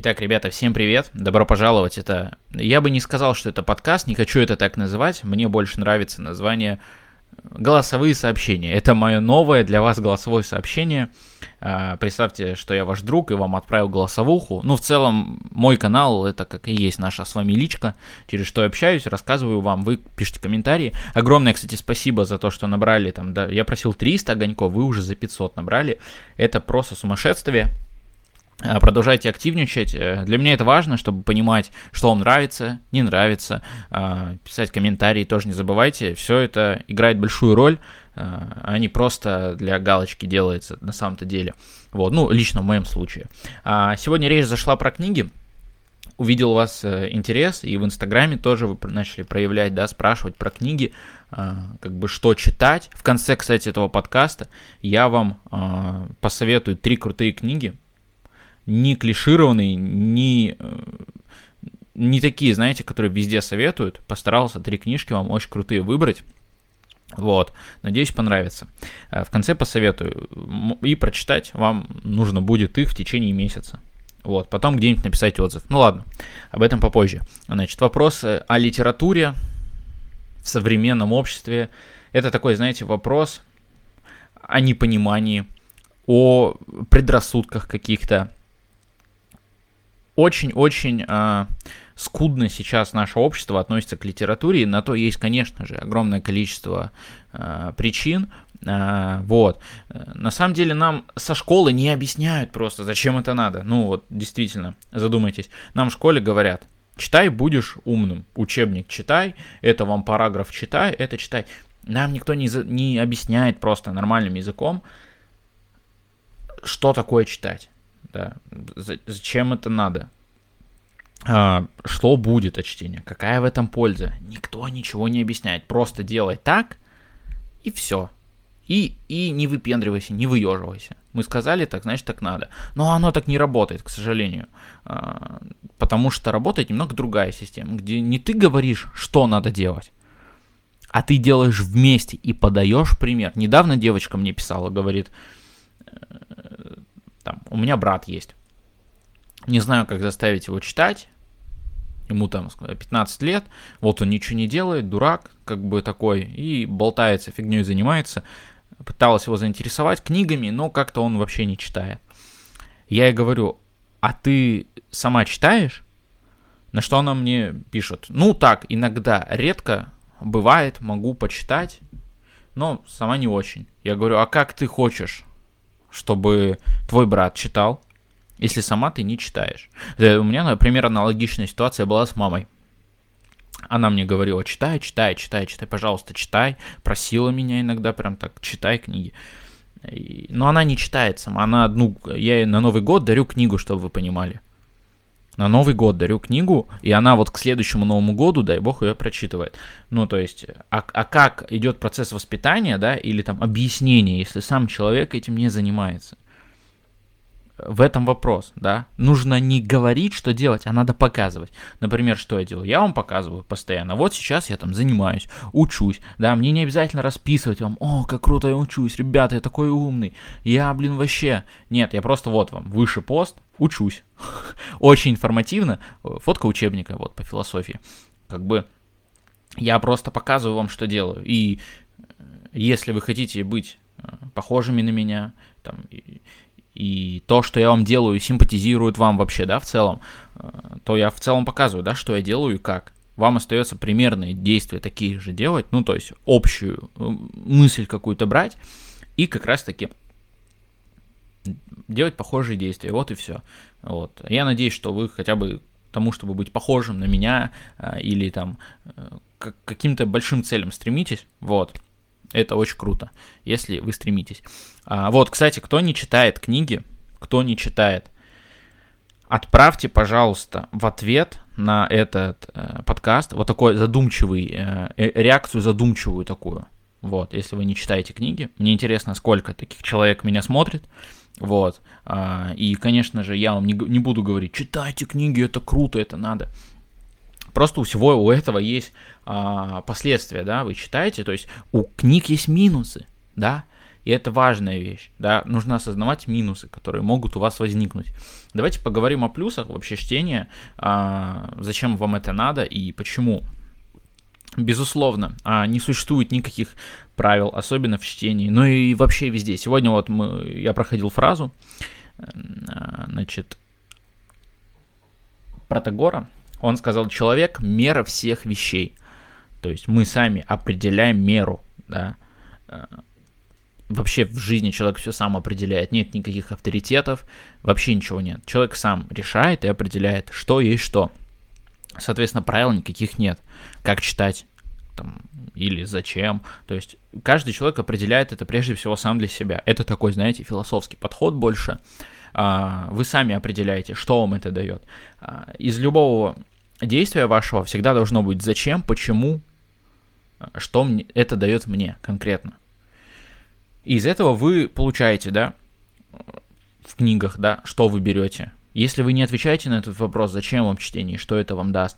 Итак, ребята, всем привет, добро пожаловать. Это я бы не сказал, что это подкаст, не хочу это так называть. Мне больше нравится название голосовые сообщения. Это мое новое для вас голосовое сообщение. А, представьте, что я ваш друг и вам отправил голосовуху. Ну, в целом, мой канал это как и есть наша с вами личка, через что я общаюсь, рассказываю вам, вы пишите комментарии. Огромное, кстати, спасибо за то, что набрали там, да, я просил 300 огоньков, вы уже за 500 набрали. Это просто сумасшествие. Э, продолжайте активничать. Э, для меня это важно, чтобы понимать, что вам нравится, не нравится. Э, писать комментарии тоже не забывайте. Все это играет большую роль, а не просто для галочки делается на самом-то деле. Вот, ну, лично в моем случае. А сегодня речь зашла про книги. Увидел у вас интерес, и в Инстаграме тоже вы начали проявлять, да, спрашивать про книги, как бы что читать. В конце, кстати, этого подкаста я вам посоветую три крутые книги, не клишированный, не, э, не такие, знаете, которые везде советуют. Постарался три книжки вам очень крутые выбрать. Вот, надеюсь, понравится. Э, в конце посоветую. И прочитать вам нужно будет их в течение месяца. Вот, потом где-нибудь написать отзыв. Ну ладно, об этом попозже. Значит, вопрос о литературе в современном обществе. Это такой, знаете, вопрос о непонимании, о предрассудках каких-то, очень-очень э, скудно сейчас наше общество относится к литературе, и на то есть, конечно же, огромное количество э, причин. Э, вот. На самом деле нам со школы не объясняют просто, зачем это надо. Ну вот, действительно, задумайтесь. Нам в школе говорят, читай, будешь умным. Учебник читай, это вам параграф читай, это читай. Нам никто не, не объясняет просто нормальным языком, что такое читать да, зачем это надо, а, что будет от чтения, какая в этом польза, никто ничего не объясняет, просто делай так и все. И, и не выпендривайся, не выеживайся. Мы сказали так, значит так надо. Но оно так не работает, к сожалению. А, потому что работает немного другая система, где не ты говоришь, что надо делать, а ты делаешь вместе и подаешь пример. Недавно девочка мне писала, говорит, там, у меня брат есть. Не знаю, как заставить его читать. Ему там 15 лет, вот он ничего не делает, дурак, как бы такой, и болтается, фигней занимается. Пыталась его заинтересовать книгами, но как-то он вообще не читает. Я ей говорю, а ты сама читаешь? На что она мне пишет? Ну так, иногда, редко, бывает, могу почитать, но сама не очень. Я говорю, а как ты хочешь? Чтобы твой брат читал, если сама ты не читаешь. У меня, например, аналогичная ситуация была с мамой. Она мне говорила, читай, читай, читай, читай, пожалуйста, читай. Просила меня иногда прям так, читай книги. Но она не читает сама. Она одну, я ей на Новый год дарю книгу, чтобы вы понимали на Новый год дарю книгу, и она вот к следующему Новому году, дай бог, ее прочитывает. Ну, то есть, а, а как идет процесс воспитания, да, или там объяснения, если сам человек этим не занимается? В этом вопрос, да. Нужно не говорить, что делать, а надо показывать. Например, что я делаю? Я вам показываю постоянно. Вот сейчас я там занимаюсь, учусь, да, мне не обязательно расписывать вам, о, как круто я учусь, ребята, я такой умный, я, блин, вообще. Нет, я просто вот вам, выше пост, учусь. Очень информативно. Фотка учебника вот по философии. Как бы я просто показываю вам, что делаю. И э, если вы хотите быть э, похожими на меня, там, и, и то, что я вам делаю, симпатизирует вам вообще, да, в целом, э, то я в целом показываю, да, что я делаю и как. Вам остается примерные действия такие же делать, ну, то есть общую мысль какую-то брать и как раз-таки делать похожие действия. Вот и все. Вот. Я надеюсь, что вы хотя бы тому, чтобы быть похожим на меня а, или там э, к каким-то большим целям стремитесь. Вот. Это очень круто, если вы стремитесь. А, вот, кстати, кто не читает книги, кто не читает, отправьте, пожалуйста, в ответ на этот э, подкаст вот такой задумчивый, э, э реакцию задумчивую такую. Вот, если вы не читаете книги. Мне интересно, сколько таких человек меня смотрит. Вот. А, и, конечно же, я вам не, не буду говорить, читайте книги, это круто, это надо. Просто у всего у этого есть а, последствия, да, вы читаете, то есть у книг есть минусы, да, И это важная вещь, да, нужно осознавать минусы, которые могут у вас возникнуть. Давайте поговорим о плюсах вообще чтения, а, зачем вам это надо и почему. Безусловно, а, не существует никаких правил, особенно в чтении, но и вообще везде. Сегодня вот мы, я проходил фразу, а, значит, Протагора, он сказал, человек – мера всех вещей. То есть мы сами определяем меру, да. А, вообще в жизни человек все сам определяет, нет никаких авторитетов, вообще ничего нет. Человек сам решает и определяет, что есть что. Соответственно, правил никаких нет. Как читать, там, или зачем. То есть каждый человек определяет это прежде всего сам для себя. Это такой, знаете, философский подход больше. А, вы сами определяете, что вам это дает. А, из любого действия вашего всегда должно быть зачем, почему, что мне, это дает мне конкретно. И из этого вы получаете, да, в книгах, да, что вы берете. Если вы не отвечаете на этот вопрос, зачем вам чтение, что это вам даст,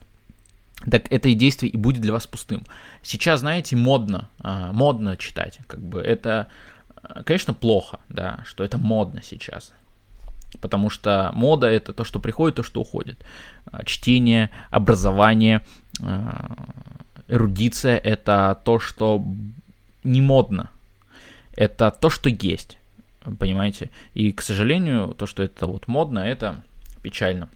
так это и действие и будет для вас пустым. Сейчас, знаете, модно, а, модно читать, как бы это, а, конечно, плохо, да, что это модно сейчас. Потому что мода это то, что приходит, то, что уходит. А, чтение, образование, эрудиция это то, что не модно. Это то, что есть. Понимаете? И, к сожалению, то, что это вот модно, это печально.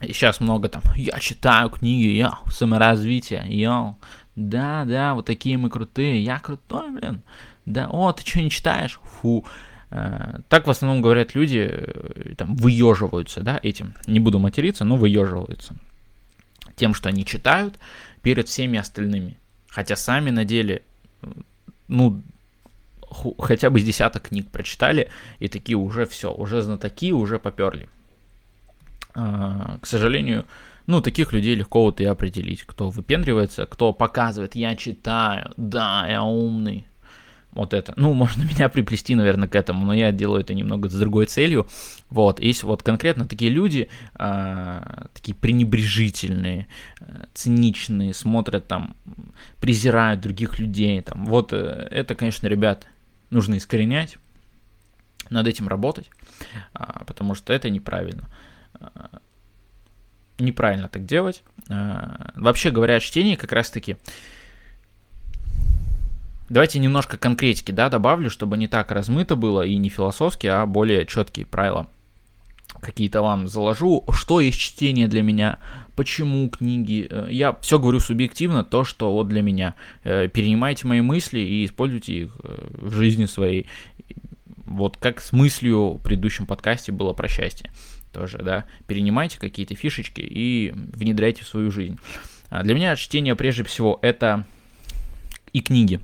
И сейчас много там, я читаю книги, я саморазвитие, я, да, да, вот такие мы крутые, я крутой, блин, да, о, ты что не читаешь? Фу. Э, так в основном говорят люди, э, там, выеживаются, да, этим. Не буду материться, но выеживаются. Тем, что они читают перед всеми остальными. Хотя сами на деле, ну, хотя бы с десяток книг прочитали, и такие уже все, уже знатоки, уже поперли. А, к сожалению, ну, таких людей легко вот и определить, кто выпендривается, кто показывает, я читаю, да, я умный. Вот это. Ну, можно меня приплести, наверное, к этому, но я делаю это немного с другой целью. Вот, есть вот конкретно такие люди, э, такие пренебрежительные, э, циничные, смотрят там, презирают других людей. Там. Вот э, это, конечно, ребят, нужно искоренять, над этим работать, э, потому что это неправильно. Э, неправильно так делать. Э, вообще говоря о чтении, как раз-таки, давайте немножко конкретики, да, добавлю, чтобы не так размыто было и не философски, а более четкие правила какие-то вам заложу. Что есть чтение для меня? Почему книги? Э, я все говорю субъективно, то, что вот для меня. Перенимайте мои мысли и используйте их в жизни своей. Вот как с мыслью в предыдущем подкасте было про счастье тоже, да, перенимайте какие-то фишечки и внедряйте в свою жизнь. А для меня чтение прежде всего это и книги.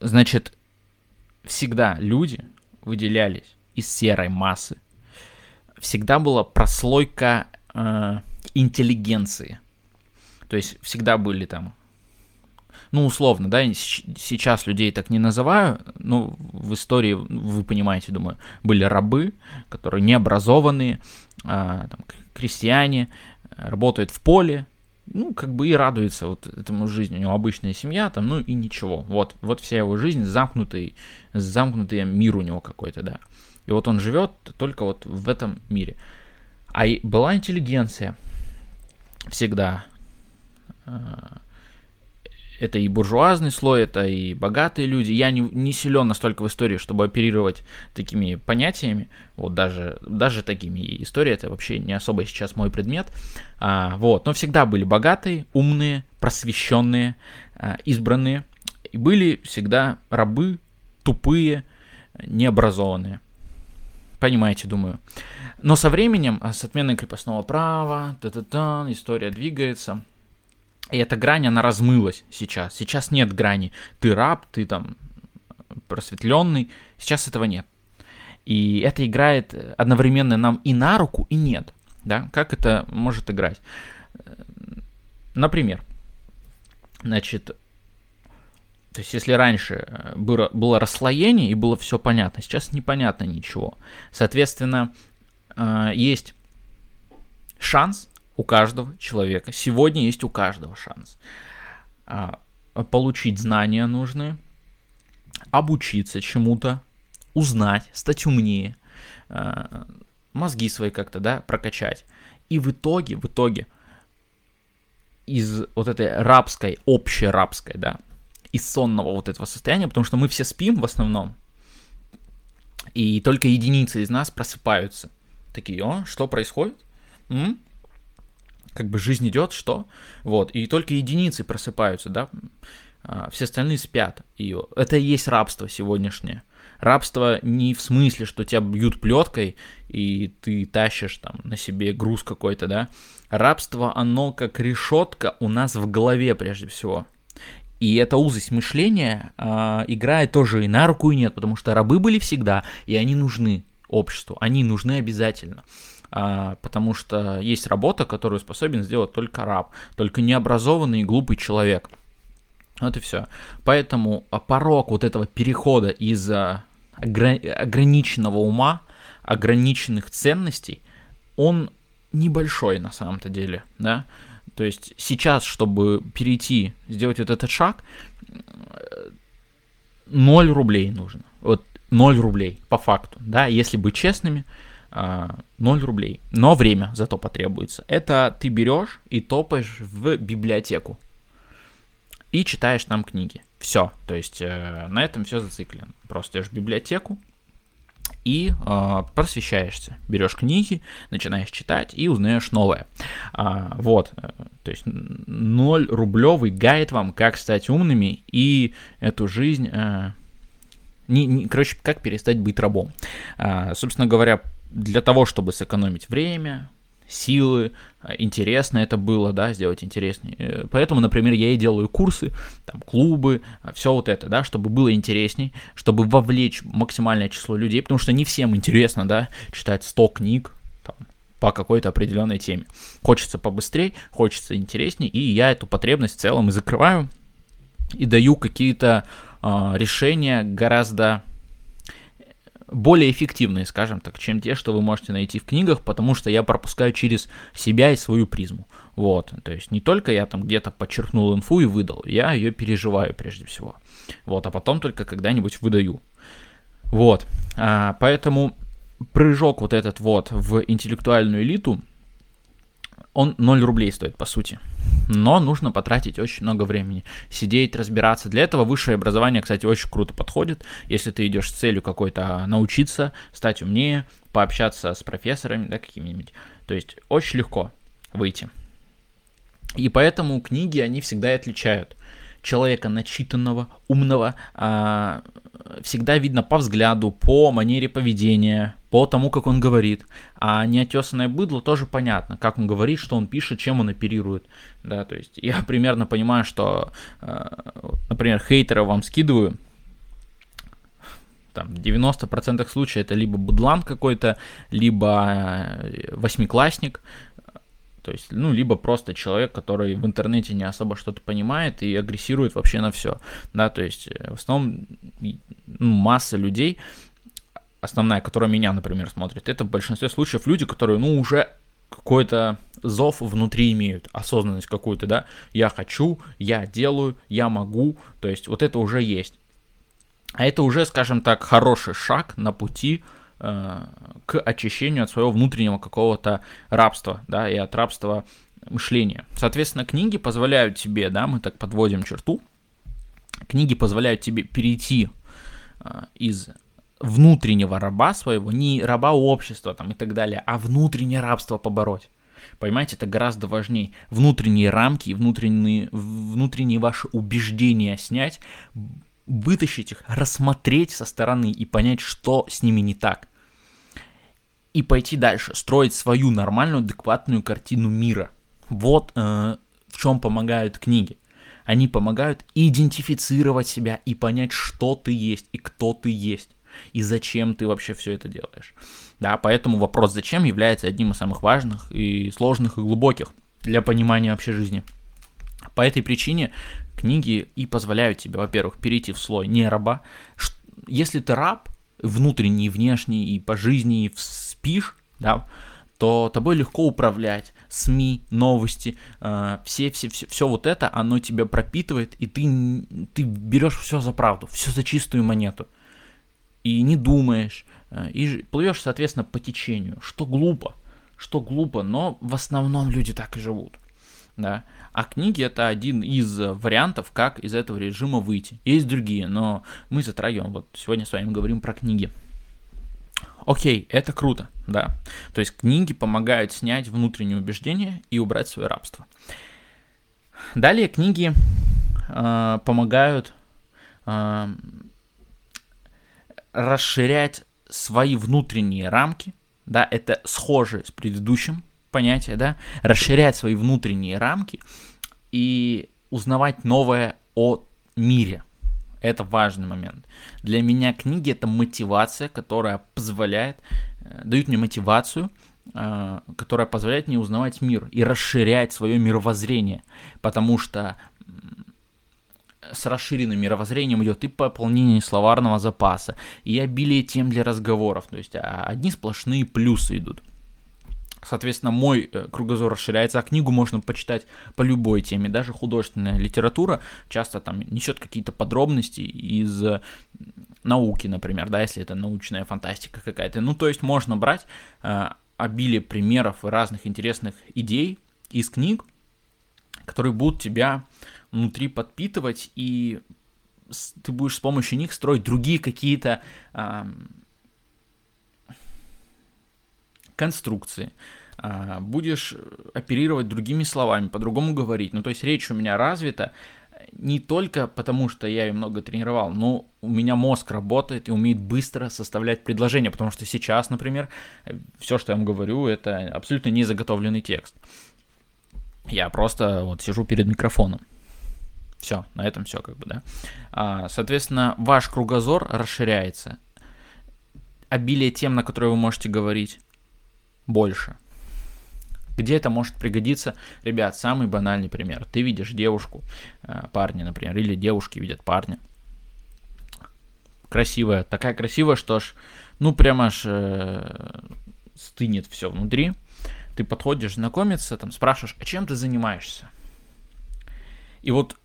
Значит, всегда люди выделялись из серой массы. Всегда была прослойка э, интеллигенции. То есть всегда были там ну, условно, да, сейчас людей так не называю, ну, в истории, вы понимаете, думаю, были рабы, которые необразованные, а, крестьяне, работают в поле, ну, как бы и радуется вот этому жизни. У него обычная семья, там, ну и ничего. Вот, вот вся его жизнь замкнутый, замкнутый мир у него какой-то, да. И вот он живет только вот в этом мире. А и была интеллигенция всегда. Это и буржуазный слой, это и богатые люди. Я не, не силен настолько в истории, чтобы оперировать такими понятиями, вот даже, даже такими. И история это вообще не особо сейчас мой предмет. А, вот, но всегда были богатые, умные, просвещенные, а, избранные. И были всегда рабы, тупые, необразованные. Понимаете, думаю. Но со временем, а, с отменой крепостного права, та-та-та, история двигается – и эта грань, она размылась сейчас. Сейчас нет грани. Ты раб, ты там просветленный. Сейчас этого нет. И это играет одновременно нам и на руку, и нет. Да? Как это может играть? Например, значит, то есть если раньше было, было расслоение и было все понятно, сейчас непонятно ничего. Соответственно, э, есть шанс у каждого человека. Сегодня есть у каждого шанс а, получить знания нужные, обучиться чему-то, узнать, стать умнее, э, мозги свои как-то, да, прокачать. И в итоге, в итоге, из вот этой рабской, общей рабской, да, из сонного вот этого состояния, потому что мы все спим в основном, и только единицы из нас просыпаются. Такие, о, что происходит? М? Как бы жизнь идет, что? Вот, и только единицы просыпаются, да, а, все остальные спят. И это и есть рабство сегодняшнее. Рабство не в смысле, что тебя бьют плеткой, и ты тащишь там на себе груз какой-то, да. Рабство, оно как решетка у нас в голове прежде всего. И эта узость мышления э, играет тоже и на руку, и нет, потому что рабы были всегда, и они нужны обществу, они нужны обязательно. А, потому что есть работа, которую способен сделать только раб, только необразованный и глупый человек. Вот и все. Поэтому а, порог вот этого перехода из а, ограниченного ума, ограниченных ценностей, он небольшой на самом-то деле, да. То есть сейчас, чтобы перейти, сделать вот этот шаг, 0 рублей нужно. Вот 0 рублей, по факту, да, если быть честными, 0 а, рублей. Но время зато потребуется. Это ты берешь и топаешь в библиотеку и читаешь там книги. Все. То есть э, на этом все зациклено. Просто идешь в библиотеку и э, просвещаешься. Берешь книги, начинаешь читать и узнаешь новое. А, вот. То есть 0 рублевый гайд вам, как стать умными и эту жизнь... Э, не, не, короче, как перестать быть рабом. А, собственно говоря, для того, чтобы сэкономить время, силы, а, интересно это было, да, сделать интереснее. Э, поэтому, например, я и делаю курсы, там, клубы, а, все вот это, да, чтобы было интересней, чтобы вовлечь максимальное число людей, потому что не всем интересно, да, читать 100 книг, там, по какой-то определенной теме. Хочется побыстрее, хочется интереснее, и я эту потребность в целом и закрываю, и даю какие-то э, решения гораздо более эффективные, скажем так, чем те, что вы можете найти в книгах, потому что я пропускаю через себя и свою призму. Вот, то есть не только я там где-то подчеркнул инфу и выдал, я ее переживаю прежде всего. Вот, а потом только когда-нибудь выдаю. Вот, а, поэтому прыжок вот этот вот в интеллектуальную элиту, он 0 рублей стоит, по сути. Но нужно потратить очень много времени. Сидеть, разбираться. Для этого высшее образование, кстати, очень круто подходит. Если ты идешь с целью какой-то научиться, стать умнее, пообщаться с профессорами, да, какими-нибудь. То есть очень легко выйти. И поэтому книги, они всегда и отличают человека начитанного, умного, а, всегда видно по взгляду, по манере поведения, по тому, как он говорит. А неотесанное быдло тоже понятно, как он говорит, что он пишет, чем он оперирует. Да, то есть я примерно понимаю, что, а, например, хейтера вам скидываю, там 90% случаев это либо будлан какой-то, либо э, восьмиклассник, то есть, ну, либо просто человек, который в интернете не особо что-то понимает и агрессирует вообще на все. Да, то есть, э, в основном ну, масса людей, основная, которая меня, например, смотрит, это в большинстве случаев люди, которые, ну, уже какой-то зов внутри имеют, осознанность какую-то, да, я хочу, я делаю, я могу, то есть вот это уже есть. А это уже, скажем так, хороший шаг на пути к очищению от своего внутреннего какого-то рабства, да, и от рабства мышления. Соответственно, книги позволяют тебе, да, мы так подводим черту, книги позволяют тебе перейти э, из внутреннего раба своего, не раба общества там и так далее, а внутреннее рабство побороть. Понимаете, это гораздо важнее. Внутренние рамки, внутренние, внутренние ваши убеждения снять, вытащить их, рассмотреть со стороны и понять, что с ними не так. И пойти дальше, строить свою нормальную, адекватную картину мира. Вот э, в чем помогают книги. Они помогают идентифицировать себя и понять, что ты есть и кто ты есть. И зачем ты вообще все это делаешь. Да, поэтому вопрос «зачем» является одним из самых важных и сложных и глубоких для понимания вообще жизни. По этой причине книги и позволяют тебе, во-первых, перейти в слой не раба. Если ты раб, внутренний, внешний, и по жизни и спишь, да, то тобой легко управлять. СМИ, новости, э, все, все, все, все вот это, оно тебя пропитывает, и ты, ты берешь все за правду, все за чистую монету. И не думаешь, э, и плывешь, соответственно, по течению, что глупо, что глупо, но в основном люди так и живут. Да. А книги это один из вариантов, как из этого режима выйти. Есть другие, но мы затрагиваем, вот сегодня с вами говорим про книги. Окей, это круто, да. То есть книги помогают снять внутренние убеждения и убрать свое рабство. Далее книги э, помогают э, расширять свои внутренние рамки, да, это схоже с предыдущим понятием, да, расширять свои внутренние рамки и узнавать новое о мире, это важный момент. Для меня книги это мотивация, которая позволяет, э, дают мне мотивацию, э, которая позволяет мне узнавать мир и расширять свое мировоззрение. Потому что с расширенным мировоззрением идет и пополнение словарного запаса, и обилие тем для разговоров. То есть а, одни сплошные плюсы идут. Соответственно, мой э, кругозор расширяется, а книгу можно почитать по любой теме. Даже художественная литература часто там несет какие-то подробности из науки, например, да, если это научная фантастика какая-то. Ну, то есть можно брать э, обилие примеров и разных интересных идей из книг, которые будут тебя внутри подпитывать, и ты будешь с помощью них строить другие какие-то э, конструкции, будешь оперировать другими словами, по-другому говорить. Ну, то есть речь у меня развита не только потому, что я ее много тренировал, но у меня мозг работает и умеет быстро составлять предложения, потому что сейчас, например, все, что я вам говорю, это абсолютно не заготовленный текст. Я просто вот сижу перед микрофоном. Все, на этом все как бы, да. А, соответственно, ваш кругозор расширяется. Обилие тем, на которые вы можете говорить, больше. Где это может пригодиться? Ребят, самый банальный пример. Ты видишь девушку, э, парня, например, или девушки видят парня. Красивая, такая красивая, что ж, ну прямо аж э, стынет все внутри. Ты подходишь знакомиться, там спрашиваешь, а чем ты занимаешься? И вот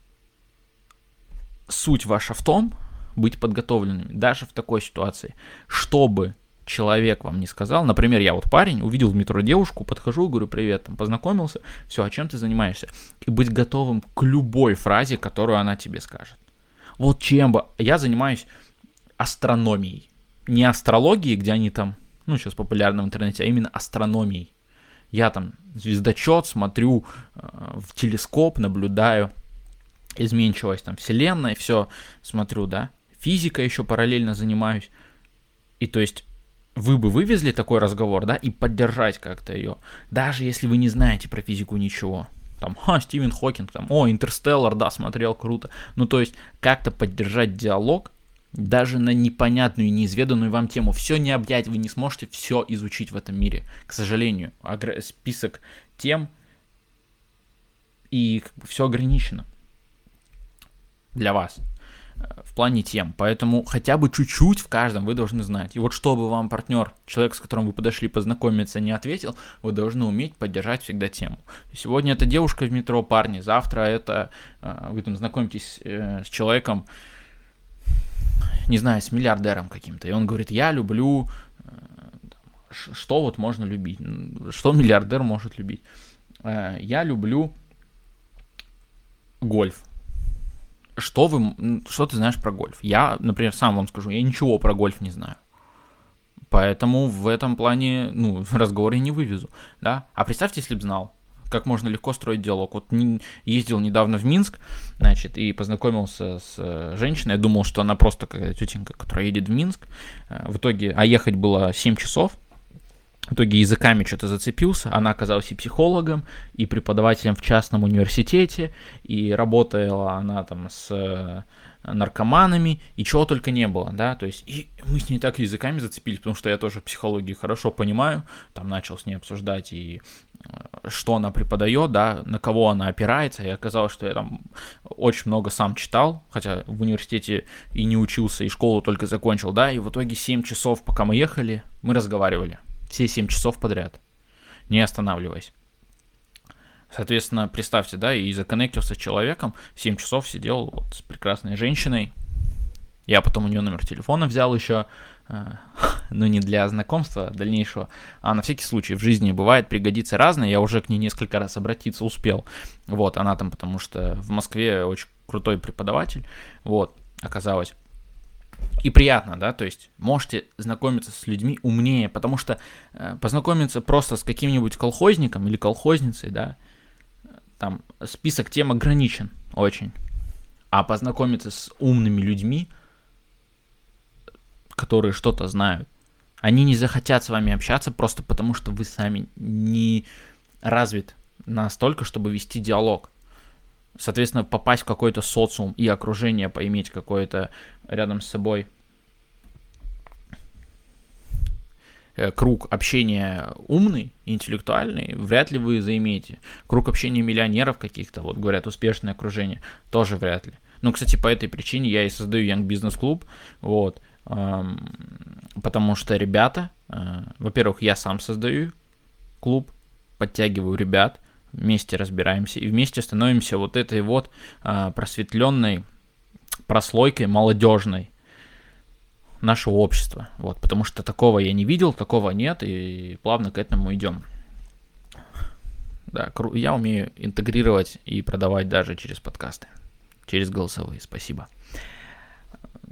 суть ваша в том, быть подготовленными, даже в такой ситуации, чтобы человек вам не сказал, например, я вот парень, увидел в метро девушку, подхожу, говорю, привет, там, познакомился, все, а чем ты занимаешься? И быть готовым к любой фразе, которую она тебе скажет. Вот чем бы, я занимаюсь астрономией, не астрологией, где они там, ну, сейчас популярно в интернете, а именно астрономией. Я там звездочет, смотрю э, в телескоп, наблюдаю изменчивость там вселенной, все смотрю, да. Физика еще параллельно занимаюсь. И то есть вы бы вывезли такой разговор, да, и поддержать как-то ее, даже если вы не знаете про физику ничего. Там, ха, Стивен Хокинг, там, о, Интерстеллар, да, смотрел, круто. Ну, то есть, как-то поддержать диалог, даже на непонятную неизведанную вам тему. Все не объять, вы не сможете все изучить в этом мире. К сожалению, список тем и все ограничено для вас в плане тем. Поэтому хотя бы чуть-чуть в каждом вы должны знать. И вот чтобы вам партнер, человек, с которым вы подошли познакомиться, не ответил, вы должны уметь поддержать всегда тему. Сегодня это девушка в метро, парни, завтра это э, вы там знакомитесь э, с человеком, не знаю, с миллиардером каким-то, и он говорит, я люблю, э, что вот можно любить, что миллиардер может любить. Я люблю гольф что вы, что ты знаешь про гольф? Я, например, сам вам скажу, я ничего про гольф не знаю. Поэтому в этом плане, ну, разговор я не вывезу, да. А представьте, если бы знал, как можно легко строить диалог. Вот ездил недавно в Минск, значит, и познакомился с э, женщиной. Я думал, что она просто какая-то тетенька, которая едет в Минск. Э, в итоге, а ехать было 7 часов. В итоге языками что-то зацепился. Она оказалась и психологом, и преподавателем в частном университете, и работала она там с э, наркоманами, и чего только не было, да, то есть, и мы с ней так языками зацепились, потому что я тоже психологию хорошо понимаю, там начал с ней обсуждать и э, что она преподает, да, на кого она опирается, и оказалось, что я там очень много сам читал, хотя в университете и не учился, и школу только закончил, да, и в итоге 7 часов, пока мы ехали, мы разговаривали, все 7 часов подряд. не останавливаясь. Соответственно, представьте, да, и законнектился с человеком, 7 часов сидел вот с прекрасной женщиной. Я потом у нее номер телефона взял еще, э, ну не для знакомства дальнейшего, а на всякий случай в жизни бывает, пригодится разное, я уже к ней несколько раз обратиться успел. Вот, она там, потому что в Москве очень крутой преподаватель, вот, оказалось. И приятно, да, то есть можете знакомиться с людьми умнее, потому что э, познакомиться просто с каким-нибудь колхозником или колхозницей, да, там список тем ограничен очень. А познакомиться с умными людьми, которые что-то знают, они не захотят с вами общаться просто потому, что вы сами не развит настолько, чтобы вести диалог. Соответственно, попасть в какой-то социум и окружение, поиметь какое-то рядом с собой Э, круг общения умный, интеллектуальный, вряд ли вы заимеете. Круг общения миллионеров каких-то, вот говорят, успешное окружение, тоже вряд ли. Ну, кстати, по этой причине я и создаю Young Business Club, вот, эм, потому что ребята, э, во-первых, я сам создаю клуб, подтягиваю ребят, вместе разбираемся и вместе становимся вот этой вот э, просветленной прослойкой молодежной, нашего общества. Вот, потому что такого я не видел, такого нет, и плавно к этому идем. Да, я умею интегрировать и продавать даже через подкасты, через голосовые. Спасибо.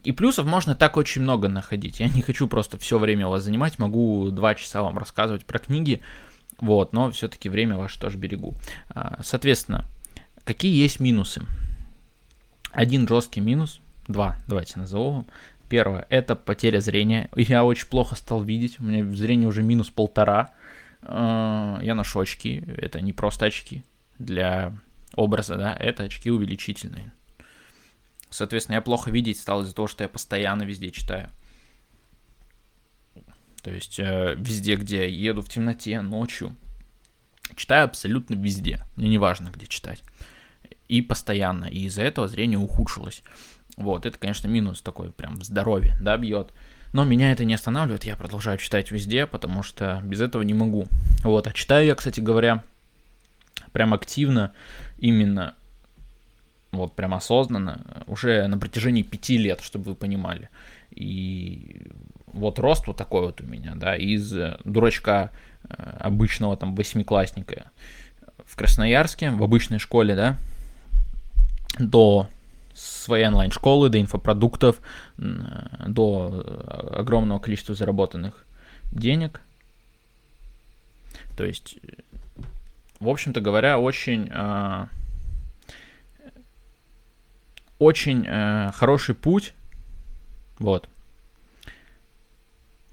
И плюсов можно так очень много находить. Я не хочу просто все время вас занимать, могу два часа вам рассказывать про книги, вот, но все-таки время ваше тоже берегу. А, соответственно, какие есть минусы? Один жесткий минус, два, давайте назову. Первое, это потеря зрения. Я очень плохо стал видеть, у меня зрение уже минус полтора. А, я ношу очки, это не просто очки для образа, да, это очки увеличительные. Соответственно, я плохо видеть стал из-за того, что я постоянно везде читаю. То есть э, везде, где я еду в темноте, ночью, читаю абсолютно везде. Мне не важно, где читать. И постоянно. И из-за этого зрение ухудшилось. Вот, это, конечно, минус такой, прям здоровье, да, бьет. Но меня это не останавливает, я продолжаю читать везде, потому что без этого не могу. Вот, а читаю я, кстати говоря, прям активно, именно, вот прям осознанно, уже на протяжении пяти лет, чтобы вы понимали. И вот рост вот такой вот у меня, да, из дурачка э, обычного там восьмиклассника в Красноярске, в обычной школе, да, до своей онлайн-школы, до инфопродуктов, до э, огромного количества заработанных денег. То есть, в общем-то говоря, очень, э, очень э, хороший путь. Вот.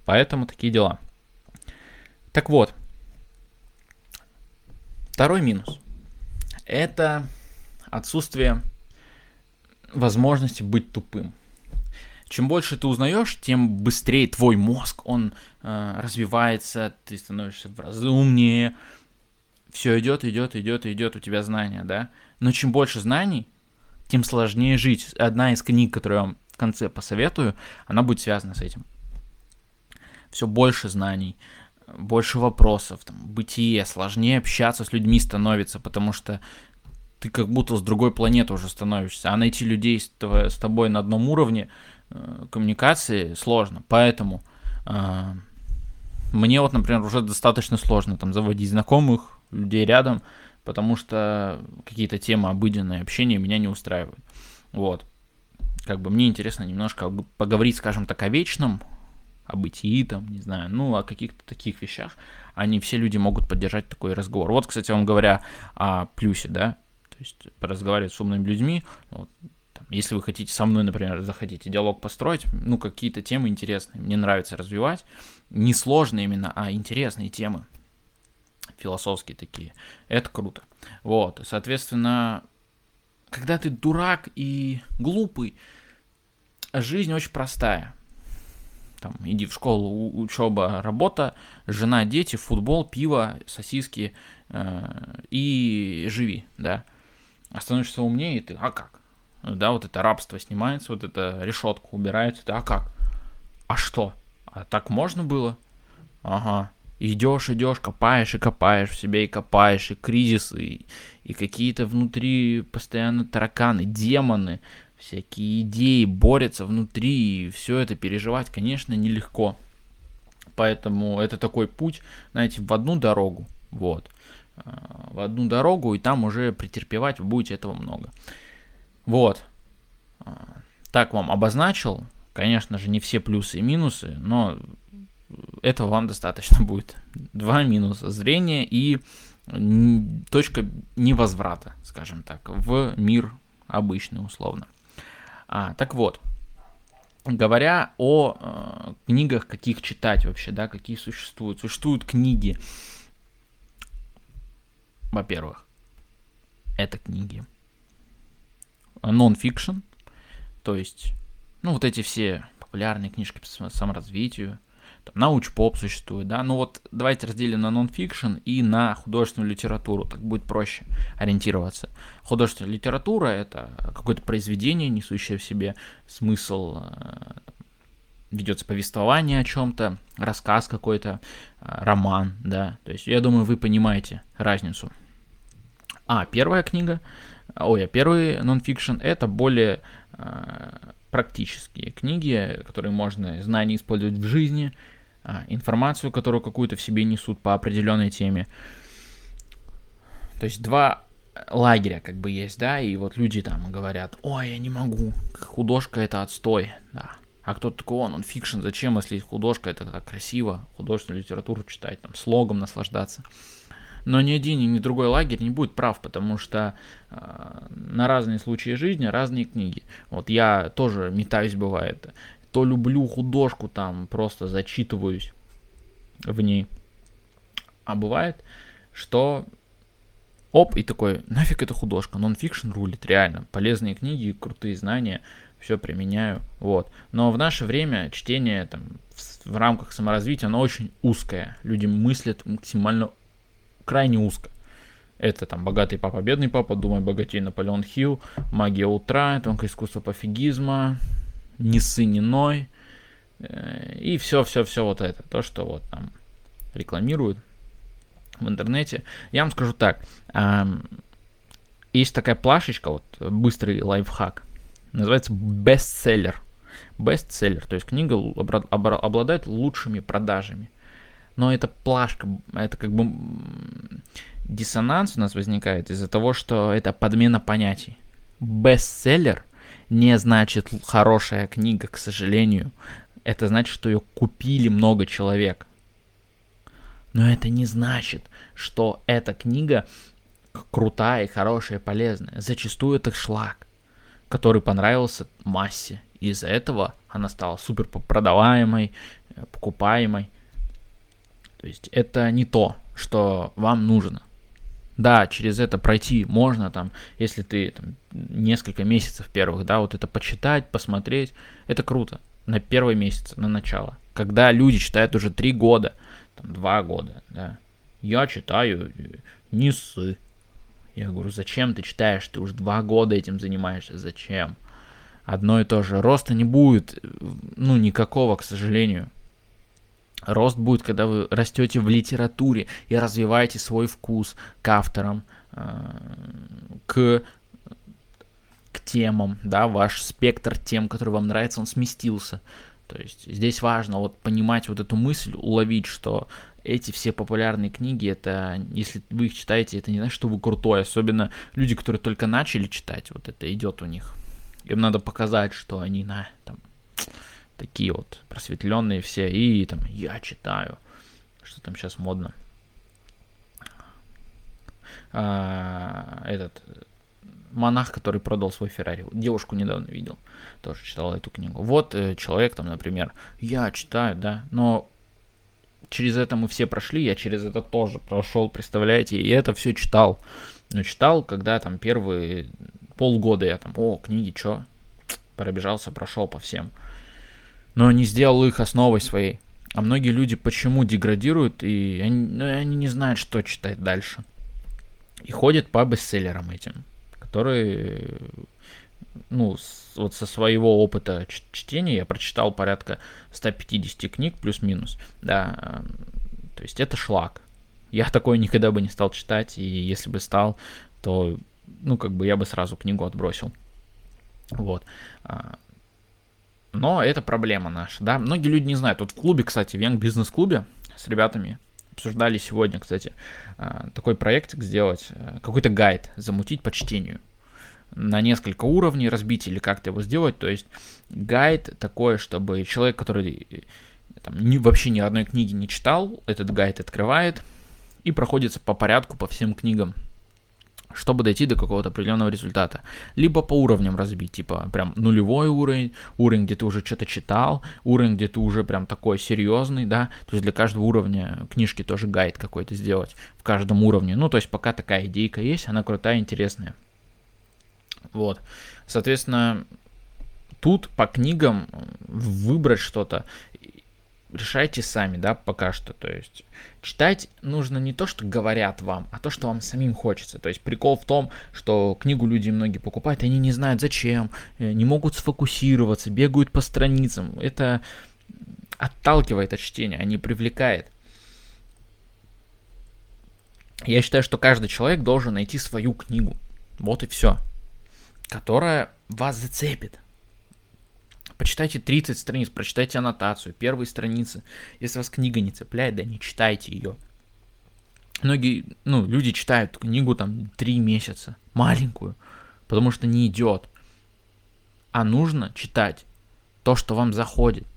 Поэтому такие дела. Так вот, второй минус. Это отсутствие возможности быть тупым. Чем больше ты узнаешь, тем быстрее твой мозг, он э, развивается, ты становишься в разы умнее, все идет, идет, идет, идет у тебя знания, да. Но чем больше знаний, тем сложнее жить. Одна из книг, которую я вам в конце посоветую, она будет связана с этим. Все больше знаний, больше вопросов, там, бытие, сложнее общаться с людьми становится, потому что ты как будто с другой планеты уже становишься, а найти людей с, тобой на одном уровне э, коммуникации сложно, поэтому э, мне вот, например, уже достаточно сложно там заводить знакомых, людей рядом, потому что какие-то темы обыденные общения меня не устраивают, вот, как бы мне интересно немножко поговорить, скажем так, о вечном, о бытии, там, не знаю, ну, о каких-то таких вещах, они все люди могут поддержать такой разговор. Вот, кстати, вам говоря о плюсе, да, то есть разговаривать с умными людьми, вот, там, если вы хотите со мной, например, захотите диалог построить, ну, какие-то темы интересные, мне нравится развивать, не сложные именно, а интересные темы, философские такие, это круто. Вот, соответственно, когда ты дурак и глупый, жизнь очень простая. Там, иди в школу, учеба, работа, жена, дети, футбол, пиво, сосиски э, и живи, да а становишься умнее, ты, а как? Да, вот это рабство снимается, вот эта решетка убирается, ты, а как? А что? А так можно было? Ага. Идешь, идешь, копаешь и копаешь в себе, и копаешь, и кризисы, и, и какие-то внутри постоянно тараканы, демоны, всякие идеи борются внутри, и все это переживать, конечно, нелегко. Поэтому это такой путь, знаете, в одну дорогу, вот, а, в одну дорогу, и там уже претерпевать вы будете этого много. Вот. А, так вам обозначил. Конечно же, не все плюсы и минусы, но этого вам достаточно будет. Два минуса. Зрение и точка невозврата, скажем так, в мир обычный, условно. А, так вот, говоря о э, книгах, каких читать вообще, да, какие существуют. Существуют книги, во-первых, это книги. Нон-фикшн, то есть, ну, вот эти все популярные книжки по саморазвитию, там, науч-поп существует, да, ну вот давайте разделим на нон-фикшн и на художественную литературу, так будет проще ориентироваться. Художественная литература — это какое-то произведение, несущее в себе смысл, э, ведется повествование о чем-то, рассказ какой-то, э, роман, да, то есть я думаю, вы понимаете разницу. А первая книга, ой, а первый нон-фикшн — это более э, практические книги, которые можно знания использовать в жизни, информацию, которую какую-то в себе несут по определенной теме. То есть два лагеря как бы есть, да, и вот люди там говорят, ой, я не могу, художка это отстой, да. А кто-то такой, он, нон-фикшн, зачем, если художка это так красиво, художественную литературу читать, там, слогом наслаждаться. Но ни один, ни другой лагерь не будет прав, потому что э, на разные случаи жизни разные книги. Вот я тоже метаюсь, бывает то люблю художку, там просто зачитываюсь в ней. А бывает, что оп, и такой, нафиг это художка, нонфикшн рулит, реально, полезные книги, крутые знания, все применяю, вот. Но в наше время чтение там в, в рамках саморазвития, оно очень узкое, люди мыслят максимально крайне узко. Это там «Богатый папа, бедный папа», «Думай богатей», Наполеон Хилл, «Магия утра», «Тонкое искусство пофигизма», ни сы, ни. Э, и все-все-все вот это, то, что вот там рекламируют в интернете. Я вам скажу так, есть такая плашечка, вот быстрый лайфхак, называется бестселлер. Бестселлер, то есть книга обладает лучшими продажами. Но эта плашка, это как бы диссонанс у нас возникает из-за того, что это подмена понятий. Бестселлер не значит хорошая книга, к сожалению. Это значит, что ее купили много человек. Но это не значит, что эта книга крутая, хорошая, полезная. Зачастую это шлак, который понравился массе. И из-за этого она стала супер продаваемой, э, покупаемой. То есть это не то, что вам нужно. Да, через это пройти можно, там, если ты там, несколько месяцев первых, да, вот это почитать, посмотреть, это круто. На первый месяц, на начало. Когда люди читают уже три года, там, два года, да. Я читаю не сы. Я говорю, зачем ты читаешь? Ты уже два года этим занимаешься. Зачем? Одно и то же. Роста не будет, ну, никакого, к сожалению. Рост будет, когда вы растете в литературе и развиваете свой вкус к авторам, э, к, к темам, да, ваш спектр тем, который вам нравится, он сместился. То есть здесь важно вот понимать вот эту мысль, уловить, что эти все популярные книги, это, если вы их читаете, это не значит, что вы крутой, особенно люди, которые только начали читать, вот это идет у них. Им надо показать, что они на там, такие вот просветленные все, и там я читаю, что там сейчас модно. А, этот монах, который продал свой Феррари. Девушку недавно видел, тоже читал эту книгу. Вот э, человек там, например, я читаю, да, но через это мы все прошли, я через это тоже прошел, представляете, и это все читал. Но читал, когда там первые полгода я там, о, книги, чё, пробежался, прошел по всем но не сделал их основой своей. А многие люди почему деградируют, и они, ну, они не знают, что читать дальше. И ходят по бестселлерам этим, которые, ну, с, вот со своего опыта чтения я прочитал порядка 150 книг плюс-минус, да, То есть это шлак. Я такое никогда бы не стал читать, и если бы стал, то, ну, как бы я бы сразу книгу отбросил. Вот. Но это проблема наша, да. Многие люди не знают. Вот в клубе, кстати, в Young Business клубе с ребятами обсуждали сегодня, кстати, а, такой проектик сделать, э, какой-то гайд замутить по чтению на несколько уровней разбить или как-то его сделать. То есть гайд такой, чтобы человек, который э, там, ни, вообще ни одной книги не читал, этот гайд открывает и проходится по порядку по всем книгам чтобы дойти до какого-то определенного результата. Либо по уровням разбить, типа прям нулевой уровень, уровень, где ты уже что-то читал, уровень, где ты уже прям такой серьезный, да, то есть для каждого уровня книжки тоже гайд какой-то сделать в каждом уровне. Ну, то есть пока такая идейка есть, она крутая, интересная. Вот. Соответственно, тут по книгам выбрать что-то решайте сами, да, пока что. То есть читать нужно не то, что говорят вам, а то, что вам самим хочется. То есть прикол в том, что книгу люди многие покупают, они не знают зачем, э, не могут сфокусироваться, бегают по страницам. Это отталкивает от чтения, а не привлекает. Я считаю, что каждый человек должен найти свою книгу. Вот и все. Которая вас зацепит. Почитайте 30 страниц, прочитайте аннотацию, первые страницы. Если вас книга не цепляет, да не читайте ее. Многие, ну, люди читают книгу там 3 месяца, маленькую, потому что не идет. А нужно читать то, что вам заходит.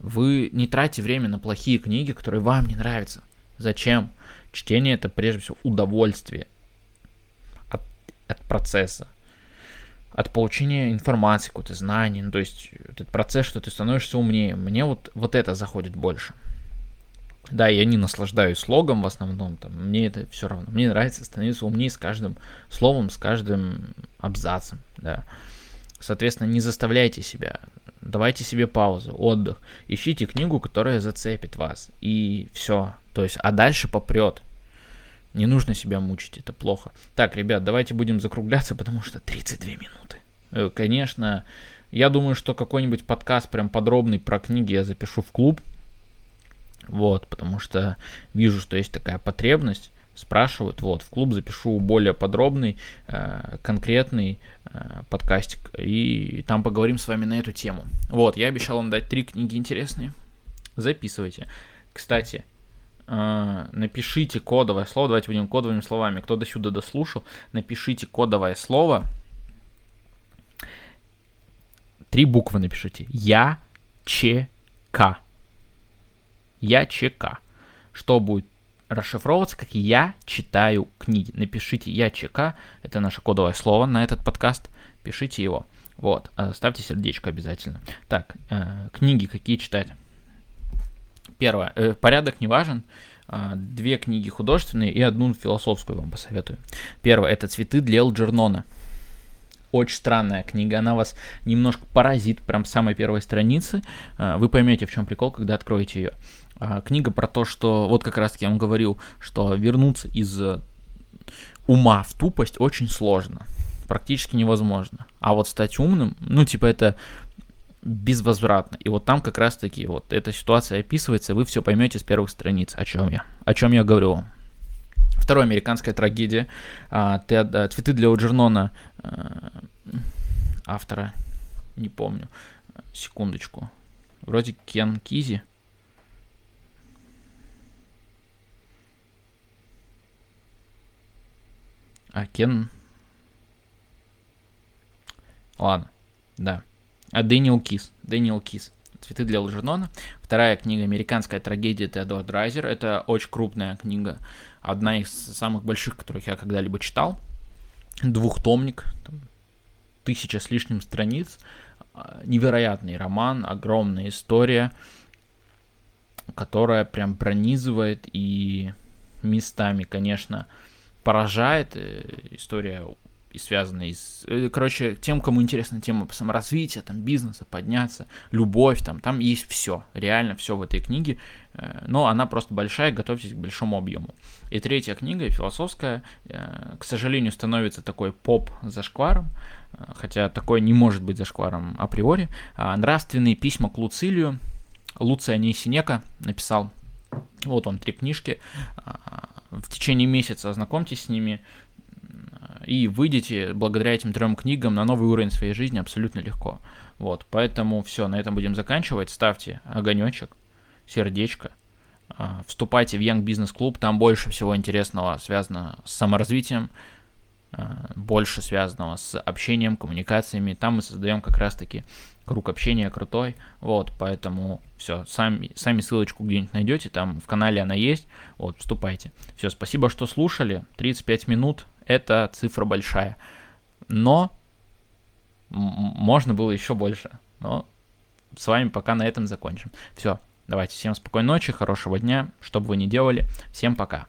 Вы не тратите время на плохие книги, которые вам не нравятся. Зачем? Чтение это прежде всего удовольствие от, от процесса от получения информации, какой-то знаний, ну, то есть этот процесс, что ты становишься умнее. Мне вот, вот это заходит больше. Да, я не наслаждаюсь слогом в основном, там, мне это все равно. Мне нравится становиться умнее с каждым словом, с каждым абзацем, да. Соответственно, не заставляйте себя, давайте себе паузу, отдых, ищите книгу, которая зацепит вас, и все. То есть, а дальше попрет. Не нужно себя мучить, это плохо. Так, ребят, давайте будем закругляться, потому что 32 минуты. Э, конечно, я думаю, что какой-нибудь подкаст прям подробный про книги я запишу в клуб. Вот, потому что вижу, что есть такая потребность. Спрашивают, вот, в клуб запишу более подробный, э, конкретный э, подкастик, и там поговорим с вами на эту тему. Вот, я обещал вам дать три книги интересные. Записывайте. Кстати, Uh, напишите кодовое слово, давайте будем кодовыми словами. Кто до сюда дослушал, напишите кодовое слово. Три буквы напишите. Я, Ч, К. Я, Ч, К. Что будет расшифровываться, как я читаю книги. Напишите я, Ч, К. Это наше кодовое слово на этот подкаст. Пишите его. Вот, э, ставьте сердечко обязательно. Так, э, книги какие читать? Первое. Э, порядок не важен. А, две книги художественные и одну философскую вам посоветую. Первое. Это «Цветы для Элджернона». Очень странная книга, она вас немножко поразит прям с самой первой страницы. А, вы поймете, в чем прикол, когда откроете ее. А, книга про то, что, вот как раз я вам говорил, что вернуться из ума в тупость очень сложно. Практически невозможно. А вот стать умным, ну, типа, это безвозвратно. И вот там как раз таки вот эта ситуация описывается, вы все поймете с первых страниц, о чем я, о чем я говорю вам. Вторая американская трагедия. А, Цветы для Уджернона а, автора, не помню, секундочку. Вроде Кен Кизи. А Кен... Ладно, да. А Дэниел Кис. Дэниел Кис. «Цветы для Алжернона». Вторая книга «Американская трагедия» Теодор Драйзер. Это очень крупная книга, одна из самых больших, которых я когда-либо читал. Двухтомник, там, тысяча с лишним страниц. А, невероятный роман, огромная история, которая прям пронизывает и местами, конечно, поражает. Э, история и связанные с... Э, короче, тем, кому интересна тема саморазвития, там, бизнеса, подняться, любовь, там, там есть все, реально все в этой книге, э, но она просто большая, готовьтесь к большому объему. И третья книга, философская, э, к сожалению, становится такой поп-зашкваром, хотя такое не может быть зашкваром априори. А, «Нравственные письма к Луцилию», Луция Нейсинека написал Вот вам три книжки. А, в течение месяца ознакомьтесь с ними и выйдете благодаря этим трем книгам на новый уровень своей жизни абсолютно легко. Вот, поэтому все, на этом будем заканчивать. Ставьте огонечек, сердечко, а, вступайте в Young Business Club, там больше всего интересного связано с саморазвитием, а, больше связанного с общением, коммуникациями. Там мы создаем как раз-таки круг общения крутой. Вот, поэтому все, сами, сами ссылочку где-нибудь найдете, там в канале она есть. Вот, вступайте. Все, спасибо, что слушали. 35 минут это цифра большая. Но можно было еще больше. Но с вами пока на этом закончим. Все, давайте всем спокойной ночи, хорошего дня, что бы вы ни делали. Всем пока.